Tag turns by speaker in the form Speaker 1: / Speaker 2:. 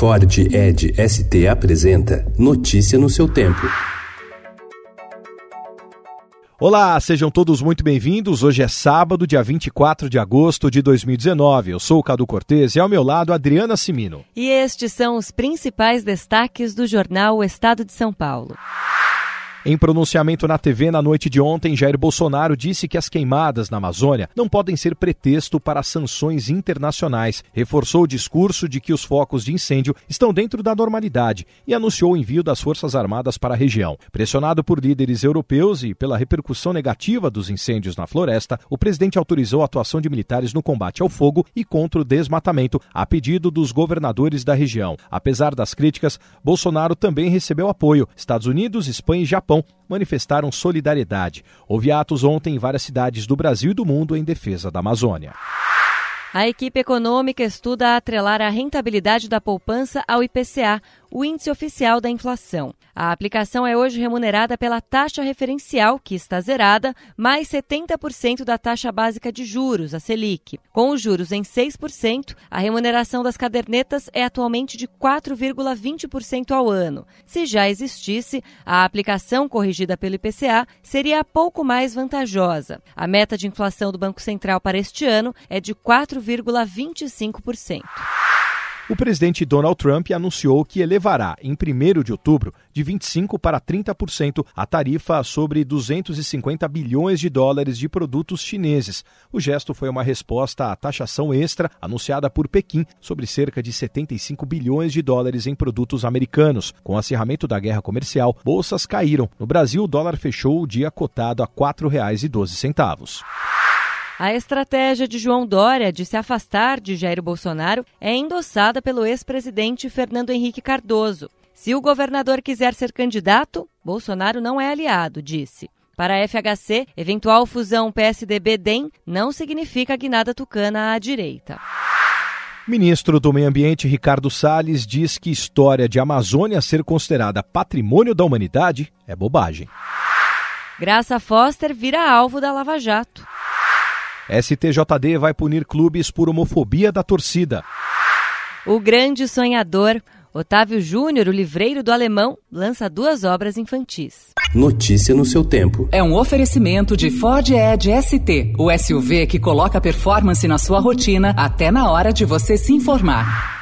Speaker 1: Ford Ed ST apresenta Notícia no seu tempo.
Speaker 2: Olá, sejam todos muito bem-vindos. Hoje é sábado, dia 24 de agosto de 2019. Eu sou o Cadu Cortez e ao meu lado Adriana Simino.
Speaker 3: E estes são os principais destaques do jornal O Estado de São Paulo.
Speaker 2: Em pronunciamento na TV na noite de ontem, Jair Bolsonaro disse que as queimadas na Amazônia não podem ser pretexto para sanções internacionais. Reforçou o discurso de que os focos de incêndio estão dentro da normalidade e anunciou o envio das Forças Armadas para a região. Pressionado por líderes europeus e pela repercussão negativa dos incêndios na floresta, o presidente autorizou a atuação de militares no combate ao fogo e contra o desmatamento, a pedido dos governadores da região. Apesar das críticas, Bolsonaro também recebeu apoio. Estados Unidos, Espanha e Japão Japão manifestaram solidariedade. Houve atos ontem em várias cidades do Brasil e do mundo em defesa da Amazônia.
Speaker 3: A equipe econômica estuda atrelar a rentabilidade da poupança ao IPCA, o índice oficial da inflação. A aplicação é hoje remunerada pela taxa referencial, que está zerada, mais 70% da taxa básica de juros, a Selic. Com os juros em 6%, a remuneração das cadernetas é atualmente de 4,20% ao ano. Se já existisse, a aplicação corrigida pelo IPCA seria pouco mais vantajosa. A meta de inflação do Banco Central para este ano é de 4,25%.
Speaker 2: O presidente Donald Trump anunciou que elevará, em 1 de outubro, de 25% para 30% a tarifa sobre 250 bilhões de dólares de produtos chineses. O gesto foi uma resposta à taxação extra anunciada por Pequim sobre cerca de 75 bilhões de dólares em produtos americanos. Com o acirramento da guerra comercial, bolsas caíram. No Brasil, o dólar fechou o dia cotado a R$ 4,12.
Speaker 3: A estratégia de João Dória de se afastar de Jair Bolsonaro é endossada pelo ex-presidente Fernando Henrique Cardoso. Se o governador quiser ser candidato, Bolsonaro não é aliado, disse. Para a FHC, eventual fusão PSDB-DEM não significa guinada tucana à direita.
Speaker 2: Ministro do Meio Ambiente Ricardo Salles diz que história de Amazônia ser considerada patrimônio da humanidade é bobagem.
Speaker 3: Graça Foster vira alvo da Lava Jato.
Speaker 2: STJD vai punir clubes por homofobia da torcida.
Speaker 3: O grande sonhador, Otávio Júnior, o livreiro do alemão, lança duas obras infantis.
Speaker 1: Notícia no seu tempo.
Speaker 4: É um oferecimento de Ford Edge ST, o SUV que coloca performance na sua rotina até na hora de você se informar.